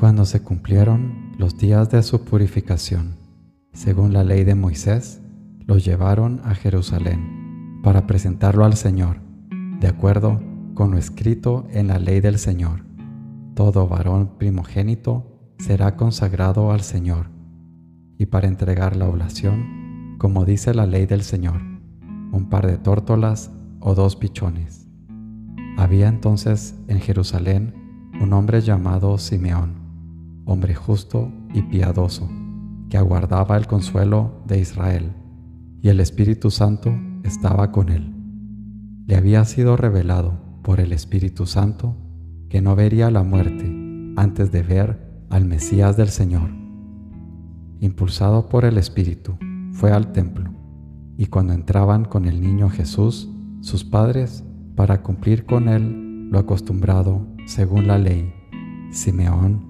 Cuando se cumplieron los días de su purificación, según la ley de Moisés, los llevaron a Jerusalén para presentarlo al Señor, de acuerdo con lo escrito en la ley del Señor. Todo varón primogénito será consagrado al Señor, y para entregar la oblación, como dice la ley del Señor, un par de tórtolas o dos pichones. Había entonces en Jerusalén un hombre llamado Simeón, hombre justo y piadoso, que aguardaba el consuelo de Israel, y el Espíritu Santo estaba con él. Le había sido revelado por el Espíritu Santo que no vería la muerte antes de ver al Mesías del Señor. Impulsado por el Espíritu, fue al templo, y cuando entraban con el niño Jesús, sus padres, para cumplir con él lo acostumbrado según la ley, Simeón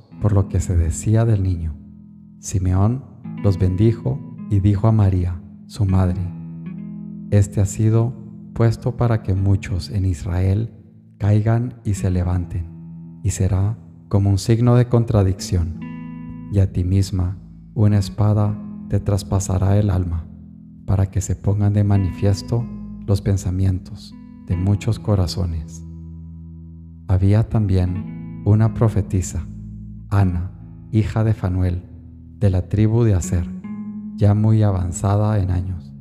por lo que se decía del niño. Simeón los bendijo y dijo a María, su madre, Este ha sido puesto para que muchos en Israel caigan y se levanten, y será como un signo de contradicción, y a ti misma una espada te traspasará el alma, para que se pongan de manifiesto los pensamientos de muchos corazones. Había también una profetisa, Ana, hija de Fanuel, de la tribu de Aser, ya muy avanzada en años.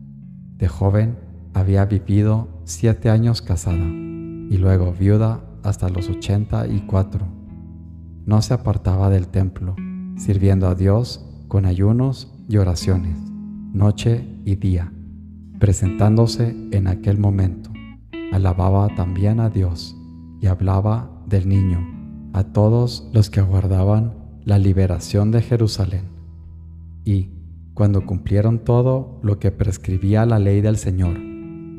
De joven había vivido siete años casada y luego viuda hasta los ochenta y cuatro. No se apartaba del templo, sirviendo a Dios con ayunos y oraciones, noche y día, presentándose en aquel momento. Alababa también a Dios y hablaba del niño a todos los que aguardaban la liberación de Jerusalén. Y, cuando cumplieron todo lo que prescribía la ley del Señor,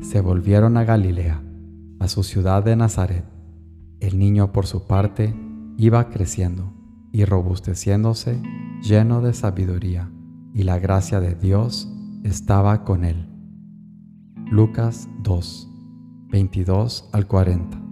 se volvieron a Galilea, a su ciudad de Nazaret. El niño, por su parte, iba creciendo y robusteciéndose, lleno de sabiduría, y la gracia de Dios estaba con él. Lucas 2, 22 al 40.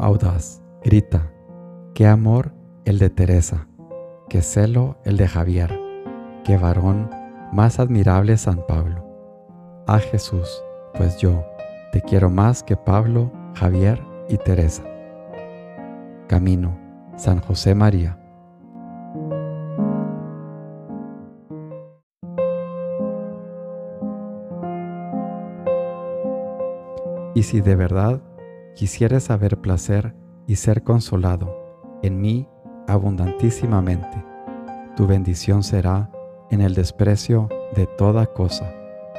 Audaz, grita, qué amor el de Teresa, qué celo el de Javier, qué varón más admirable San Pablo. Ah Jesús, pues yo te quiero más que Pablo, Javier y Teresa. Camino, San José María. Y si de verdad quisieres saber placer y ser consolado en mí abundantísimamente. Tu bendición será en el desprecio de toda cosa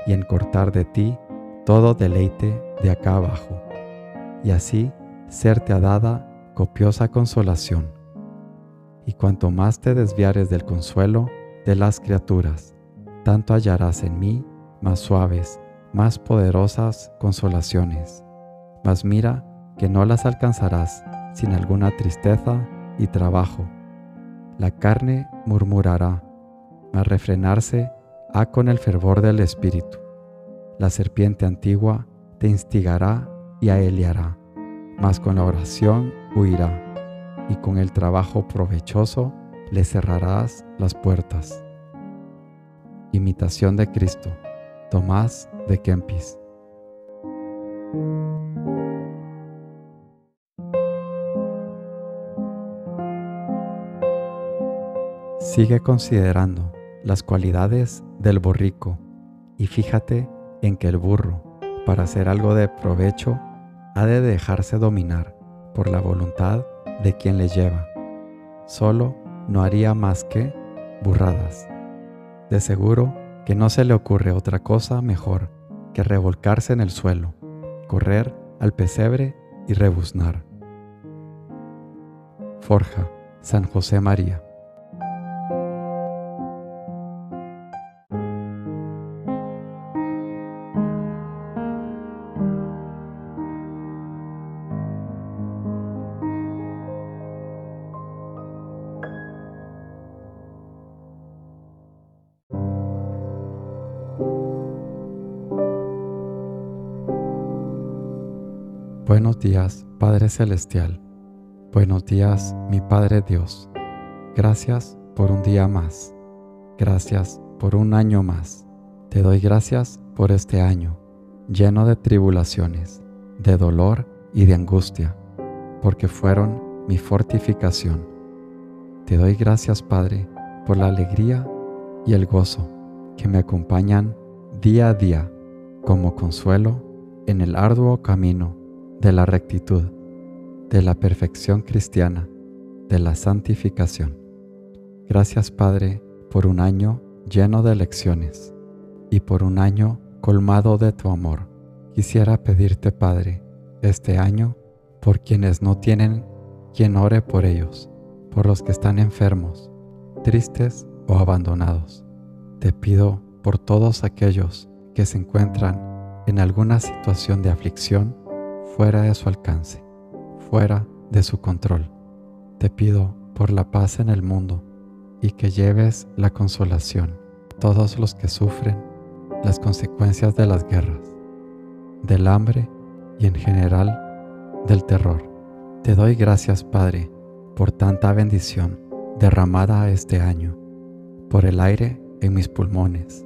y en cortar de ti todo deleite de acá abajo, y así serte ha dada copiosa consolación. Y cuanto más te desviares del consuelo de las criaturas, tanto hallarás en mí más suaves, más poderosas consolaciones. Mas mira que no las alcanzarás sin alguna tristeza y trabajo. La carne murmurará, mas refrenarse ha con el fervor del espíritu. La serpiente antigua te instigará y aeliará, mas con la oración huirá, y con el trabajo provechoso le cerrarás las puertas. Imitación de Cristo, Tomás de Kempis. Sigue considerando las cualidades del borrico y fíjate en que el burro, para hacer algo de provecho, ha de dejarse dominar por la voluntad de quien le lleva. Solo no haría más que burradas. De seguro que no se le ocurre otra cosa mejor que revolcarse en el suelo, correr al pesebre y rebuznar. Forja, San José María. Buenos días, Padre Celestial. Buenos días, mi Padre Dios. Gracias por un día más. Gracias por un año más. Te doy gracias por este año, lleno de tribulaciones, de dolor y de angustia, porque fueron mi fortificación. Te doy gracias, Padre, por la alegría y el gozo que me acompañan día a día como consuelo en el arduo camino de la rectitud, de la perfección cristiana, de la santificación. Gracias Padre por un año lleno de lecciones y por un año colmado de tu amor. Quisiera pedirte Padre este año por quienes no tienen quien ore por ellos, por los que están enfermos, tristes o abandonados. Te pido por todos aquellos que se encuentran en alguna situación de aflicción fuera de su alcance, fuera de su control. Te pido por la paz en el mundo y que lleves la consolación a todos los que sufren las consecuencias de las guerras, del hambre y en general del terror. Te doy gracias, Padre, por tanta bendición derramada este año, por el aire en mis pulmones,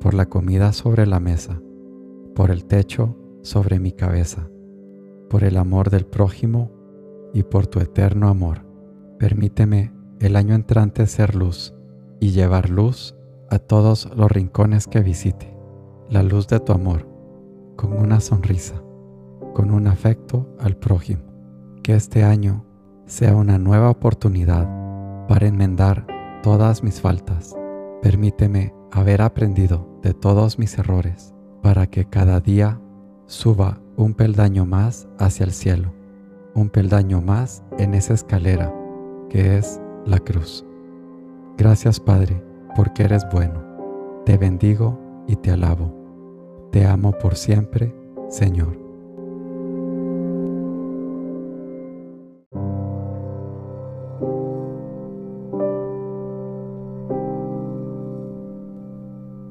por la comida sobre la mesa, por el techo sobre mi cabeza por el amor del prójimo y por tu eterno amor. Permíteme el año entrante ser luz y llevar luz a todos los rincones que visite, la luz de tu amor, con una sonrisa, con un afecto al prójimo. Que este año sea una nueva oportunidad para enmendar todas mis faltas. Permíteme haber aprendido de todos mis errores para que cada día suba un peldaño más hacia el cielo, un peldaño más en esa escalera que es la cruz. Gracias Padre, porque eres bueno. Te bendigo y te alabo. Te amo por siempre, Señor.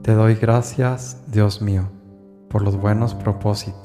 Te doy gracias, Dios mío, por los buenos propósitos